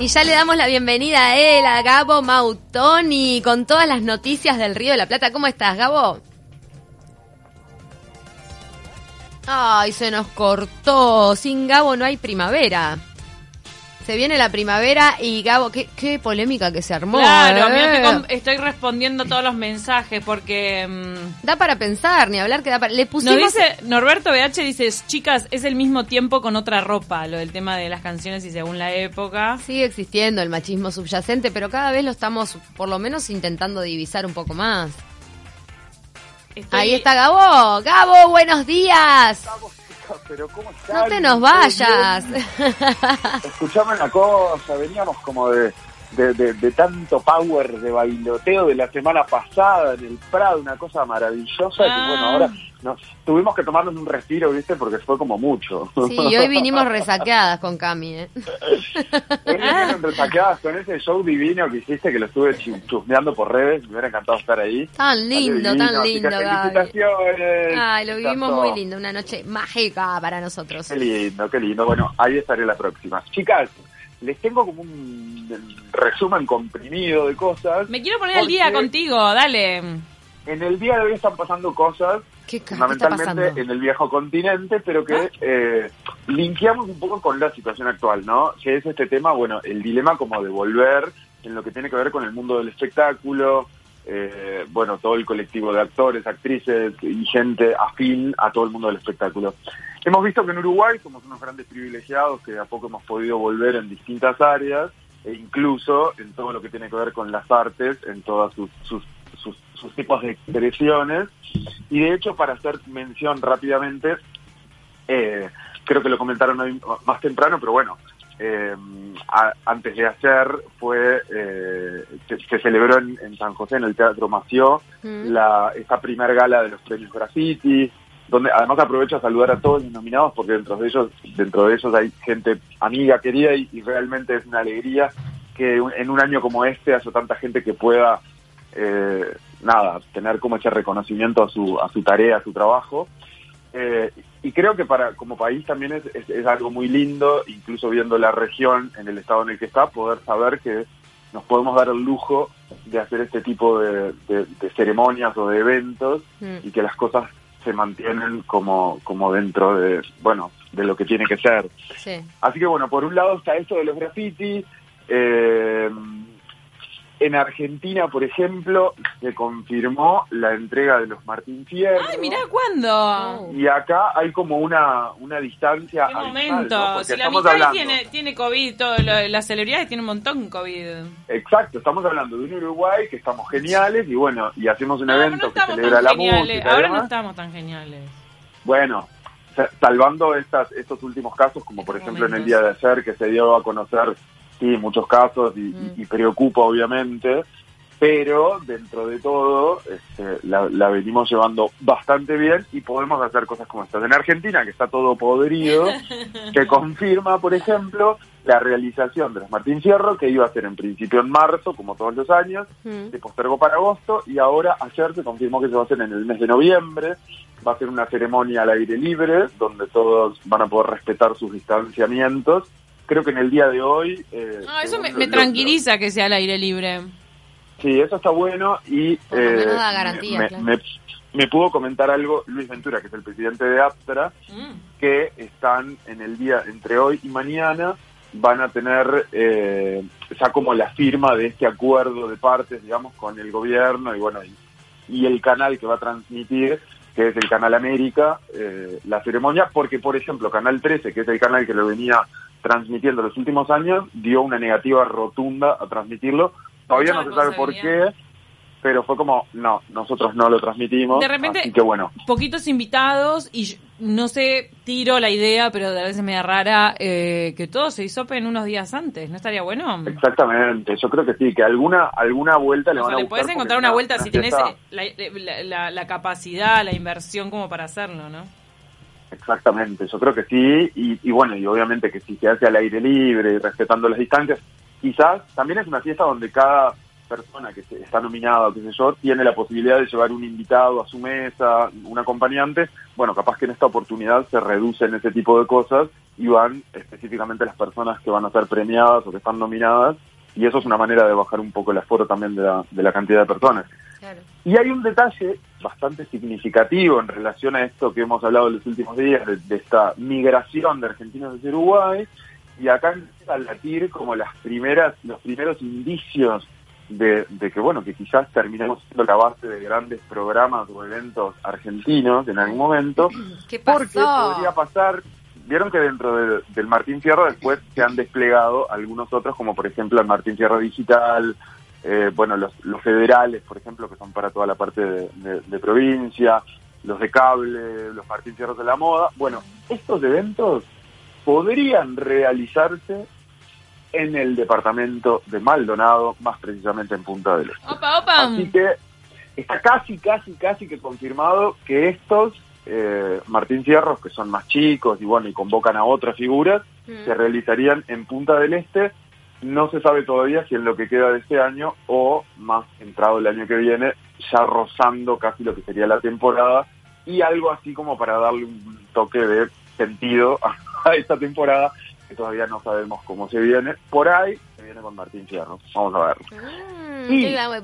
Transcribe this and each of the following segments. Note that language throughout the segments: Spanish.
Y ya le damos la bienvenida a él, a Gabo Mautoni, con todas las noticias del Río de la Plata. ¿Cómo estás, Gabo? Ay, se nos cortó. Sin Gabo no hay primavera. Se viene la primavera y Gabo, qué, qué polémica que se armó. Claro, ¿eh? mira, estoy, con- estoy respondiendo todos los mensajes porque mm, Da para pensar, ni hablar que da para... Le nos pusimos... dice Norberto BH dice, chicas, es el mismo tiempo con otra ropa, lo del tema de las canciones y según la época. Sigue existiendo el machismo subyacente, pero cada vez lo estamos, por lo menos, intentando divisar un poco más. Estoy- Ahí está Gabo. Gabo, buenos días. Pero ¿cómo están? No te nos ¿Todo vayas. Escuchame una cosa, veníamos como de, de, de- de tanto power de bailoteo de la semana pasada en el Prado, una cosa maravillosa, Ah. que bueno, ahora nos tuvimos que tomarnos un respiro, ¿viste? Porque fue como mucho. Sí, hoy vinimos resaqueadas con Cami, ¿eh? Hoy vinieron resaqueadas con ese show divino que hiciste, que lo estuve chu- chusmeando por redes, me hubiera encantado estar ahí. Tan lindo, Divino, tan lindo. Felicitaciones. Ay, lo vivimos Tanto- muy lindo, una noche mágica para nosotros. Qué lindo, qué lindo. Bueno, ahí estaré la próxima. Chicas, les tengo como un resumen comprimido de cosas. Me quiero poner al día contigo, dale. En el día de hoy están pasando cosas, ¿Qué, ca- qué está fundamentalmente pasando? en el viejo continente, pero que eh, linkeamos un poco con la situación actual, ¿no? Que es este tema, bueno, el dilema como de volver en lo que tiene que ver con el mundo del espectáculo, eh, bueno, todo el colectivo de actores, actrices y gente afín a todo el mundo del espectáculo. Hemos visto que en Uruguay somos unos grandes privilegiados que de a poco hemos podido volver en distintas áreas e incluso en todo lo que tiene que ver con las artes, en todas sus, sus, sus, sus tipos de expresiones. Y de hecho, para hacer mención rápidamente, eh, creo que lo comentaron hoy más temprano, pero bueno, eh, a- antes de ayer fue, eh, se, se celebró en, en San José, en el Teatro Mació, Mm. la, esta primer gala de los premios Graffiti, donde además aprovecho a saludar a todos los nominados porque dentro de ellos, dentro de ellos hay gente amiga, querida y, y realmente es una alegría que en un año como este haya tanta gente que pueda eh, nada, tener como ese reconocimiento a su, a su tarea, a su trabajo. Eh, y creo que para como país también es, es, es algo muy lindo, incluso viendo la región en el estado en el que está, poder saber que nos podemos dar el lujo de hacer este tipo de, de- de ceremonias o de eventos Mm. y que las cosas se mantienen como, como dentro de, bueno, de lo que tiene que ser. Sí. Así que bueno, por un lado está esto de los graffiti. eh, en Argentina, por ejemplo, se confirmó la entrega de los Martín Fierro. Ay, mirá cuándo. Y acá hay como una, una distancia. ¿Qué abismal, momento? ¿no? Porque Si la mitad hablando- tiene, tiene COVID, todo lo- las celebridades tienen un montón COVID. Exacto, estamos hablando de un Uruguay que estamos geniales y bueno, y hacemos un No, evento no que celebra la geniales. música. Ahora no estamos tan geniales. Bueno, sa- salvando estas, estos últimos casos, como por ejemplo en el día de ayer, que se dio a conocer, sí, muchos casos y, Mm. y- y preocupa obviamente, pero dentro de todo este, la, la venimos llevando bastante bien y podemos hacer cosas como estas. En Argentina, que está todo podrido, que confirma, por ejemplo, la realización de los Martín Fierro, que iba a ser en principio en marzo, como todos los años, Mm. se postergó para agosto y ahora ayer se confirmó que se va a hacer en el mes de noviembre. Va a ser una ceremonia al aire libre donde todos van a poder respetar sus distanciamientos. Creo que en el día de hoy... eh, No, eso me, tranquiliza que sea al aire libre. Sí, eso está bueno y... Por lo menos eh, da garantía, me, claro. me- me pudo comentar algo Luis Ventura, que es el presidente de APTRA, Mm. que están en el día entre hoy y mañana van a tener eh, ya como la firma de este acuerdo de partes, digamos, con el gobierno y bueno, y, y el canal que va a transmitir, que es el Canal América, eh, la ceremonia, porque por ejemplo Canal 13, que es el canal que lo venía transmitiendo los últimos años, dio una negativa rotunda a transmitirlo. Todavía Mucha no se sabe por qué, pero fue como, no, nosotros no lo transmitimos. De repente- así que bueno. Poquitos invitados y no sé, tiro la idea, pero a veces me da rara eh, que todos se hisopen unos días antes. ¿No estaría bueno? Exactamente, yo creo que sí, que alguna alguna vuelta le O van sea, a le puedes encontrar una vuelta si tenés fiesta- la, la- la- la capacidad, la inversión como para hacerlo, ¿no? Exactamente, yo creo que sí, y, y bueno, y obviamente que si se hace al aire libre respetando las distancias, quizás también es una fiesta donde cada persona que está nominada, qué sé yo, tiene la posibilidad de llevar un invitado a su mesa, un acompañante, bueno, capaz que en esta oportunidad se reducen ese tipo de cosas y van específicamente las personas que van a ser premiadas o que están nominadas, y eso es una manera de bajar un poco el aforo también de la, de la cantidad de personas. Claro. Y hay un detalle bastante significativo en relación a esto que hemos hablado en los últimos días, de, de esta migración de argentinos hacia Uruguay, y acá empieza a latir como las primeras, los primeros indicios de, de que, bueno, que quizás terminemos siendo la base de grandes programas o eventos argentinos en algún momento, ¿Qué pasó? porque podría pasar, vieron que dentro de- del Martín Fierro después se han desplegado algunos otros, como por ejemplo el Martín Fierro Digital, eh, bueno, los, los federales, por ejemplo, que son para toda la parte de, de- de provincia, los de cable, los Martín Fierros de la moda. Bueno, estos eventos podrían realizarse en el departamento de Maldonado, más precisamente en Punta del Este. Opa, opa. Así que está casi, casi, casi que confirmado que estos eh, Martín Fierros, que son más chicos y bueno, y convocan a otras figuras, Mm. se realizarían en Punta del Este. No se sabe todavía si en lo que queda de este año o más entrado el año que viene, ya rozando casi lo que sería la temporada y algo así como para darle un toque de sentido a, esta temporada que todavía no sabemos cómo se viene. Por ahí se viene con Martín Fierro. Vamos a ver. Mm,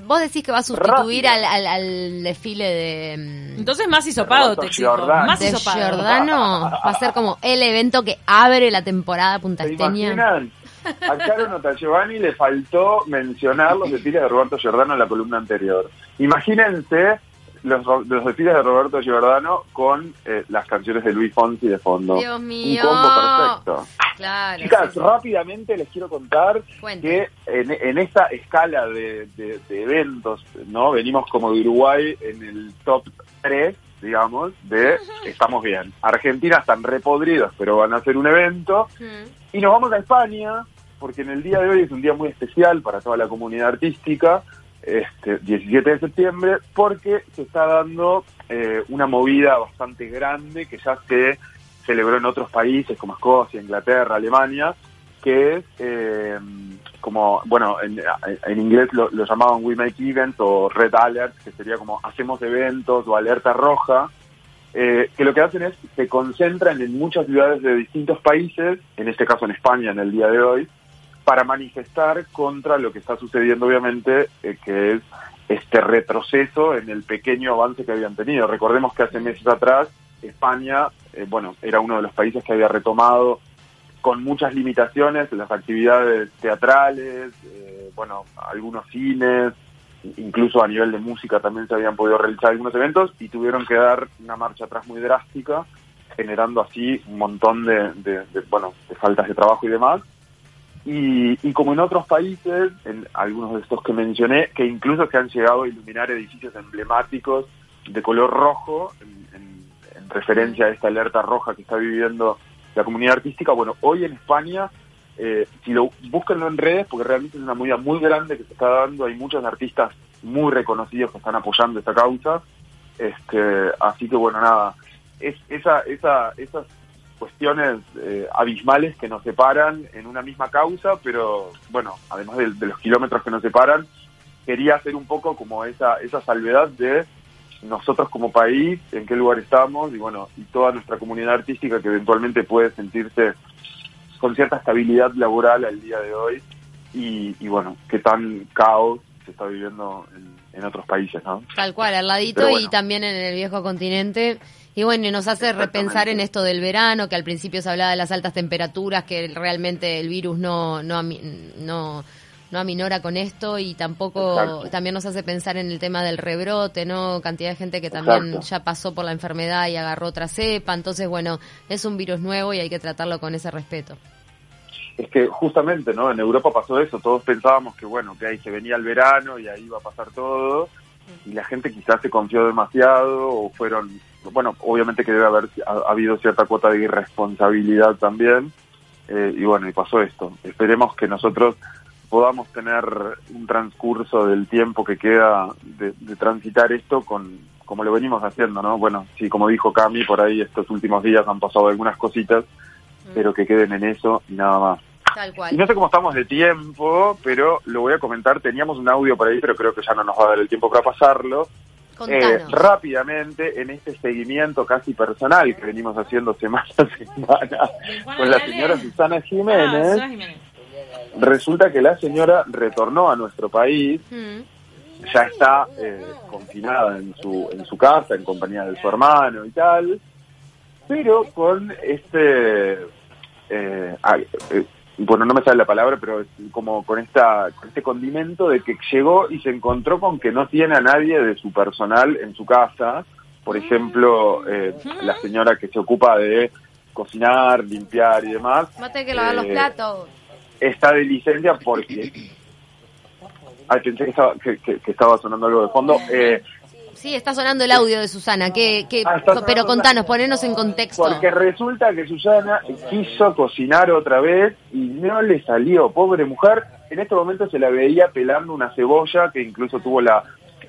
Vos decís que va a sustituir al, al, al desfile de, mm, Entonces más hisopado te. Giordano. Más hisopado. Giordano. Va a ser como el evento que abre la temporada ¿Se puntasteña. imaginan? A Caro Notagevani le faltó mencionar los desfiles de Roberto Giordano en la columna anterior. Imagínense los, los desfiles de Roberto Giordano con eh, las canciones de Luis Fonsi de fondo. Dios mío. Un combo perfecto. Claro. Chicas, sí, rápidamente les quiero contar Cuente. que en, en esta escala de, de- de eventos, ¿no? Venimos como de Uruguay en el top 3, digamos, de estamos bien. Argentina están repodridos, pero van a hacer un evento. Mm. Y nos vamos a España, porque en el día de hoy es un día muy especial para toda la comunidad artística, este 17 de septiembre, porque se está dando eh, una movida bastante grande que ya se celebró en otros países como Escocia, Inglaterra, Alemania, que es eh, como, bueno, en, inglés lo, lo llamaban We Make Events o Red Alert, que sería como hacemos eventos o alerta roja, eh, que lo que hacen es se concentran en muchas ciudades de distintos países, en este caso en España en el día de hoy, para manifestar contra lo que está sucediendo obviamente, eh, que es este retroceso en el pequeño avance que habían tenido. Recordemos que hace meses atrás España, eh, bueno, era uno de los países que había retomado con muchas limitaciones las actividades teatrales, eh, bueno, algunos cines, incluso a nivel de música también se habían podido realizar algunos eventos y tuvieron que dar una marcha atrás muy drástica, generando así un montón de, de- de, bueno, de faltas de trabajo y demás. Y, y como en otros países, en algunos de estos que mencioné, que incluso se han llegado a iluminar edificios emblemáticos de color rojo, en, en- en referencia a esta alerta roja que está viviendo la comunidad artística. Bueno, hoy en España, eh, si lo búsquenlo en redes, porque realmente es una movida muy grande que se está dando, hay muchos artistas muy reconocidos que están apoyando esta causa. Este, así que bueno, nada, es esa, esa, esas cuestiones eh, abismales que nos separan en una misma causa, pero bueno, además de, de los kilómetros que nos separan, quería hacer un poco como esa, esa salvedad de nosotros como país, en qué lugar estamos y bueno, y toda nuestra comunidad artística que eventualmente puede sentirse con cierta estabilidad laboral al día de hoy y, y bueno, qué tan caos se está viviendo en, en otros países, ¿no? Tal cual, al ladito y también en el viejo continente. Y bueno, y nos hace repensar en esto del verano, que al principio se hablaba de las altas temperaturas, que realmente el virus no, no, no, no aminora con esto y tampoco Exacto. también nos hace pensar en el tema del rebrote, ¿no? Cantidad de gente que también Exacto. ya pasó por la enfermedad y agarró otra cepa. Entonces, bueno, es un virus nuevo y hay que tratarlo con ese respeto. es que justamente, ¿no? En Europa pasó eso, todos pensábamos que, bueno, que ahí se venía el verano y ahí iba a pasar todo, y la gente quizás se confió demasiado o fueron, bueno, obviamente que debe haber ha, habido cierta cuota de irresponsabilidad también, eh, y bueno, y pasó esto. Esperemos que nosotros podamos tener un transcurso del tiempo que queda de, de transitar esto con como lo venimos haciendo, ¿no? Bueno, sí, como dijo Cami, por ahí estos últimos días han pasado algunas cositas, pero que queden en eso y nada más. Tal Y no sé cómo estamos de tiempo, pero lo voy a comentar. Teníamos un audio por ahí, pero creo que ya no nos va a dar el tiempo para pasarlo. Eh, rápidamente, en este seguimiento casi personal que venimos haciendo semana a semana con la señora Susana Ah, Jiménez, resulta que la señora retornó a nuestro país, Mm. ya está eh, confinada en su, en su casa, en compañía de su hermano y tal, pero con este, eh, ah, eh, bueno, no me sale la palabra, pero es como con esta con este condimento de que llegó y se encontró con que no tiene a nadie de su personal en su casa, por ejemplo, eh, la señora que se ocupa de cocinar, limpiar y demás, Mate que lavar los Eh, platos. está de licencia porque... Ay, pensé que estaba, que, que- que estaba sonando algo de fondo. Eh, Sí, está sonando el audio de Susana. Que, que, Ah, pero contanos, ponernos en contexto. porque resulta que Susana quiso cocinar otra vez y no le salió. Pobre mujer, en este momento se la veía pelando una cebolla que incluso tuvo la,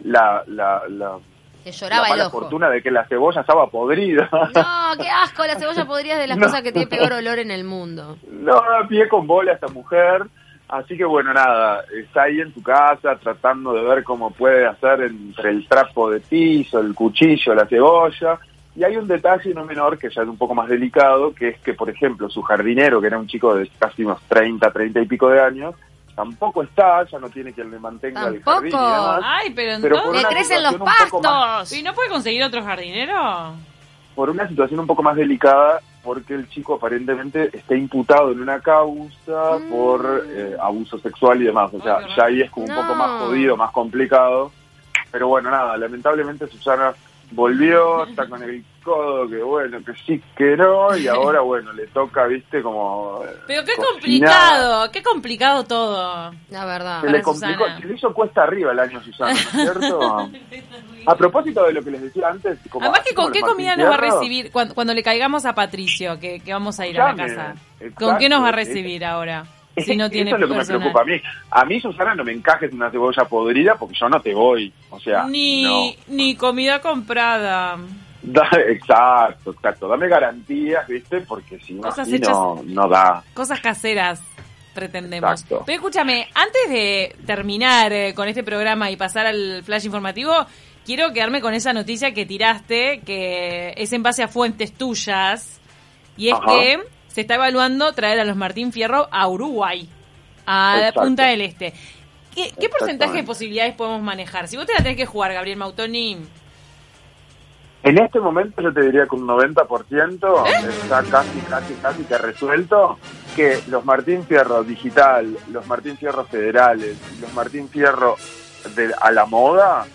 la, la, la, Que la lloraba el mala ojo. fortuna de que la cebolla estaba podrida. No, qué asco, la cebolla podría es de las No. cosas que tiene peor olor en el mundo. No, pie con bola esta mujer. Así que bueno, nada, está ahí en su casa tratando de ver cómo puede hacer entre el trapo de piso, el cuchillo, la cebolla. Y hay un detalle no menor que ya es un poco más delicado, que es que, por ejemplo, su jardinero, que era un chico de casi unos 30, 30 y pico de años, tampoco está, ya no tiene quien le mantenga el Tampoco. jardín y demás. Ay, pero Pero entonces... por Le crecen los más- pastos. ¿Y no puede conseguir otro jardinero? Por una situación un poco más delicada, porque el chico aparentemente está imputado en una causa Mm. por eh, abuso sexual y demás. O sea, Ay, ya ahí es como un poco más jodido, más complicado. Pero bueno, nada, lamentablemente Susana volvió, está con el codo, que bueno, que sí, que no, y ahora, bueno, le toca, viste, como... eh, Pero qué cocinar. complicado, qué complicado todo. La verdad. Se le complicó, Susana. se le hizo cuesta arriba el año Susana, ¿no es cierto? A propósito de lo que les decía antes... Como, Además que con qué comida Martín nos va a recibir cuando, cuando le caigamos a Patricio, que, que vamos a ir a la casa. exacto. ¿Con qué nos va a recibir ahora? Si no tiene Eso es lo que me preocupa a mí. A mí, Susana, no me encajes una cebolla podrida porque yo no te voy. O sea, Ni, no. ni comida comprada. Da- exacto, exacto. Dame garantías, ¿viste? Porque si no, Cosas así hechas- no, no da. Cosas caseras pretendemos. Exacto. Pero escúchame, antes de terminar eh, con este programa y pasar al flash informativo, quiero quedarme con esa noticia que tiraste, que es en base a fuentes tuyas, y es Ajá. que se está evaluando traer a los Martín Fierro a Uruguay, a Exacto. Punta del Este. ¿Qué, qué porcentaje de posibilidades podemos manejar? Si vos te la tenés que jugar, Gabriel Mautoni, En este momento yo te diría que un 90% ¿Eh? está casi, casi, casi que resuelto que los Martín Fierro digital, los Martín Fierro federales los Martín Fierro de, a la moda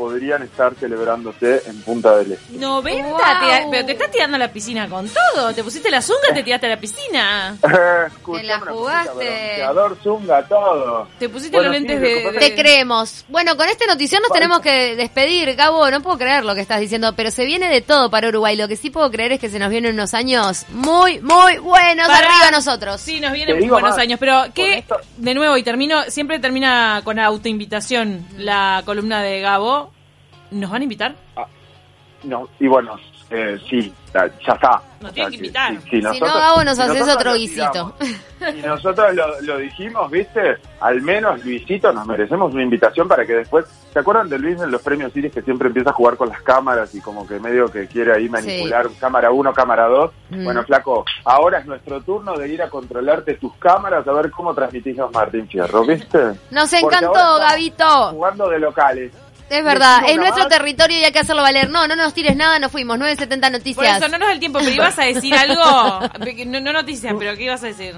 podrían estar celebrándose en Punta del Este. 90, Wow. te- pero te estás tirando a la piscina con todo. Te pusiste la zunga, te tiraste a la piscina. Te la jugaste. cosita, bronceador, zunga, todo. Te pusiste Bueno, los sí, lentes que de, de- Te creemos. Bueno, con este notición nos tenemos que despedir, Gabo. No puedo creer lo que estás diciendo, pero se viene de todo para Uruguay. Lo que sí puedo creer es que se nos vienen unos años muy, muy buenos Para- arriba a nosotros. Sí, nos vienen digo buenos más, años, pero que, esto- de nuevo, y termino, siempre termina con autoinvitación la columna de Gabo. ¿Nos van a invitar? No, y bueno, eh, sí, ya está. Nos O tienen que invitar. Si no, Gabo, nos si haces nosotros otro guisito. Y nosotros lo, lo dijimos, ¿viste? Al menos, Luisito, nos merecemos una invitación para que después... ¿Se acuerdan de Luis en los premios Iris que siempre empieza a jugar con las cámaras y como que medio que quiere ahí manipular cámara 1, cámara 2? Mm. Bueno, flaco, ahora es nuestro turno de ir a controlarte tus cámaras a ver cómo transmitís los Martín Fierro, ¿viste? Nos encantó, Gabito. Jugando de locales. Es verdad, es nuestro más. territorio y hay que hacerlo valer. No, no nos tires nada, nos fuimos. 970 Por noticias. eso no nos da el tiempo, pero ibas a decir algo. No, no noticias, pero ¿qué ibas a decir?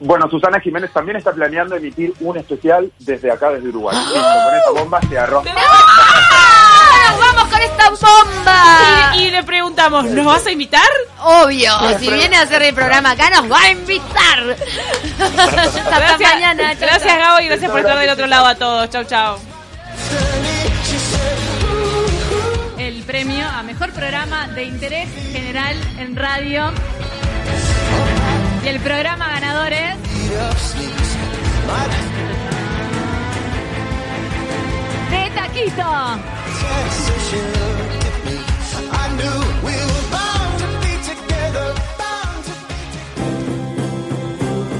Bueno, Susana Jiménez también está planeando emitir un especial desde acá, desde Uruguay. Listo, con esa bomba se arroja. ¡Ah! ¡Nos vamos con esta bomba! Y, y le preguntamos, ¿nos vas a invitar? Obvio, si viene a hacer el programa acá, nos va a invitar. Hasta Gracias, mañana. chau, gracias. Gabo y gracias por estar del otro lado a todos. Chau, chau. premio a Mejor Programa de Interés General en Radio. Y el programa ganador es... De Taquito.